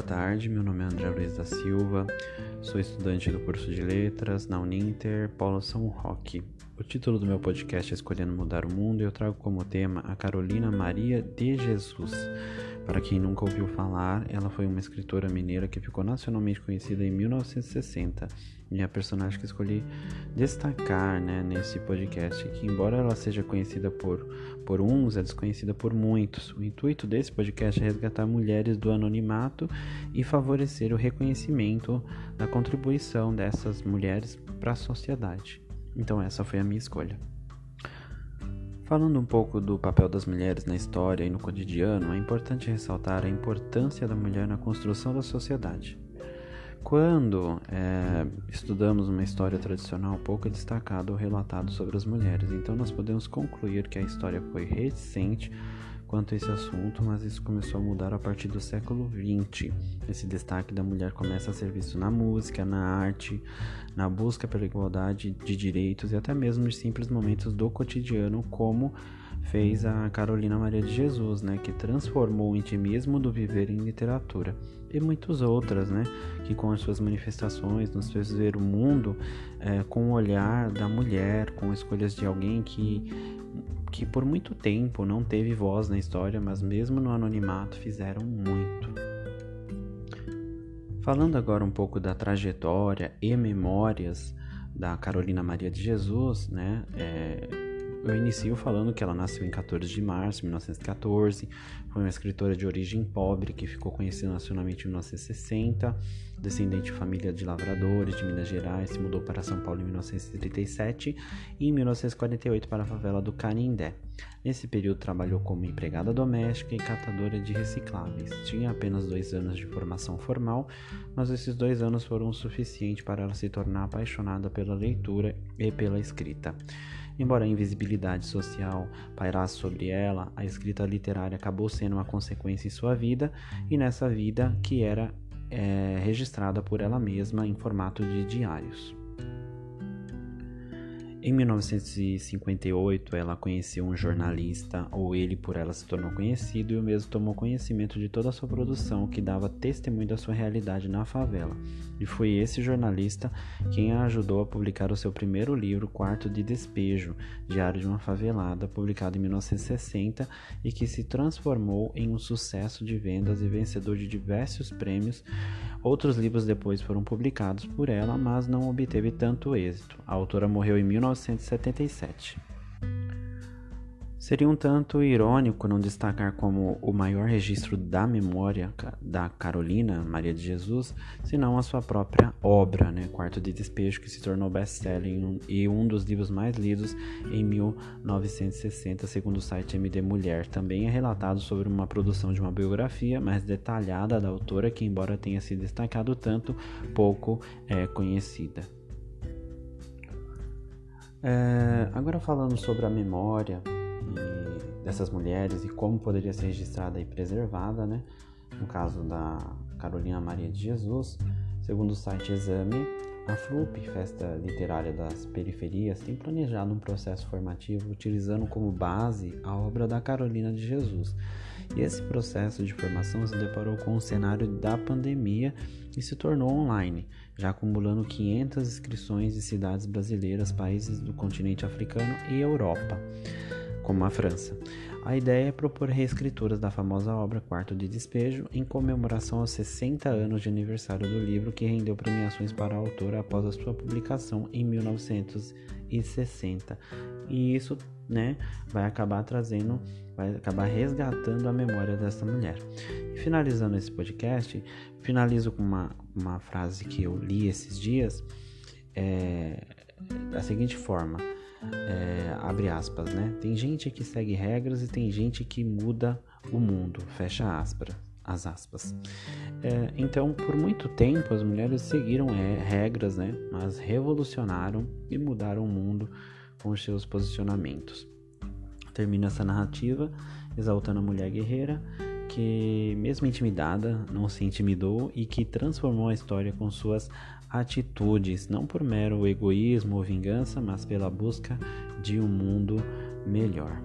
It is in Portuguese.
boa tarde. Meu nome é André Luiz da Silva, sou estudante do curso de Letras na Uninter Paulo São Roque. O título do meu podcast é Escolhendo Mudar o Mundo e eu trago como tema a Carolina Maria de Jesus. Para quem nunca ouviu falar, ela foi uma escritora mineira que ficou nacionalmente conhecida em 1960 e a personagem que escolhi destacar né, nesse podcast, que embora ela seja conhecida por, por uns, é desconhecida por muitos. O intuito desse podcast é resgatar mulheres do anonimato e favorecer o reconhecimento da contribuição dessas mulheres para a sociedade. Então essa foi a minha escolha. Falando um pouco do papel das mulheres na história e no cotidiano, é importante ressaltar a importância da mulher na construção da sociedade. Quando é, estudamos uma história tradicional, pouco é destacado ou relatado sobre as mulheres, então nós podemos concluir que a história foi recente quanto a esse assunto, mas isso começou a mudar a partir do século XX. Esse destaque da mulher começa a ser visto na música, na arte, na busca pela igualdade de direitos e até mesmo em simples momentos do cotidiano, como fez a Carolina Maria de Jesus, né, que transformou o intimismo do viver em literatura, e muitas outras, né, que com as suas manifestações nos fez ver o mundo é, com o olhar da mulher, com escolhas de alguém que que por muito tempo não teve voz na história, mas mesmo no anonimato fizeram muito. Falando agora um pouco da trajetória e memórias da Carolina Maria de Jesus, né? É, eu inicio falando que ela nasceu em 14 de março de 1914, foi uma escritora de origem pobre que ficou conhecida nacionalmente em 1960, descendente de família de lavradores de Minas Gerais, se mudou para São Paulo em 1937 e em 1948 para a favela do Canindé. Nesse período trabalhou como empregada doméstica e catadora de recicláveis. Tinha apenas dois anos de formação formal, mas esses dois anos foram o suficiente para ela se tornar apaixonada pela leitura e pela escrita. Embora a invisibilidade social pairasse sobre ela, a escrita literária acabou sendo uma consequência em sua vida e nessa vida que era é, registrada por ela mesma em formato de diários. Em 1958, ela conheceu um jornalista, ou ele por ela se tornou conhecido, e o mesmo tomou conhecimento de toda a sua produção, que dava testemunho da sua realidade na favela. E foi esse jornalista quem a ajudou a publicar o seu primeiro livro, Quarto de Despejo, Diário de uma Favelada, publicado em 1960 e que se transformou em um sucesso de vendas e vencedor de diversos prêmios. Outros livros depois foram publicados por ela, mas não obteve tanto êxito. A autora morreu em 19 1977. Seria um tanto irônico não destacar como o maior registro da memória da Carolina Maria de Jesus, senão a sua própria obra, né, Quarto de Despejo, que se tornou best-seller e um dos livros mais lidos em 1960, segundo o site MD Mulher. Também é relatado sobre uma produção de uma biografia mais detalhada da autora, que, embora tenha se destacado tanto, pouco é conhecida. É, agora falando sobre a memória dessas mulheres e como poderia ser registrada e preservada, né? No caso da Carolina Maria de Jesus, segundo o site Exame, a FLUP, Festa Literária das Periferias, tem planejado um processo formativo utilizando como base a obra da Carolina de Jesus. E esse processo de formação se deparou com o cenário da pandemia e se tornou online, já acumulando 500 inscrições de cidades brasileiras, países do continente africano e Europa, como a França. A ideia é propor reescrituras da famosa obra Quarto de Despejo em comemoração aos 60 anos de aniversário do livro que rendeu premiações para a autora após a sua publicação em 1960. E isso, né, vai acabar trazendo, vai acabar resgatando a memória dessa mulher. E finalizando esse podcast, finalizo com uma, uma frase que eu li esses dias, é, da seguinte forma é, abre aspas, né? Tem gente que segue regras e tem gente que muda o mundo, fecha aspas, as aspas. É, então, por muito tempo, as mulheres seguiram é, regras, né? Mas revolucionaram e mudaram o mundo com os seus posicionamentos. Termina essa narrativa exaltando a mulher guerreira que, mesmo intimidada, não se intimidou e que transformou a história com suas atitudes, não por mero egoísmo ou vingança, mas pela busca de um mundo melhor.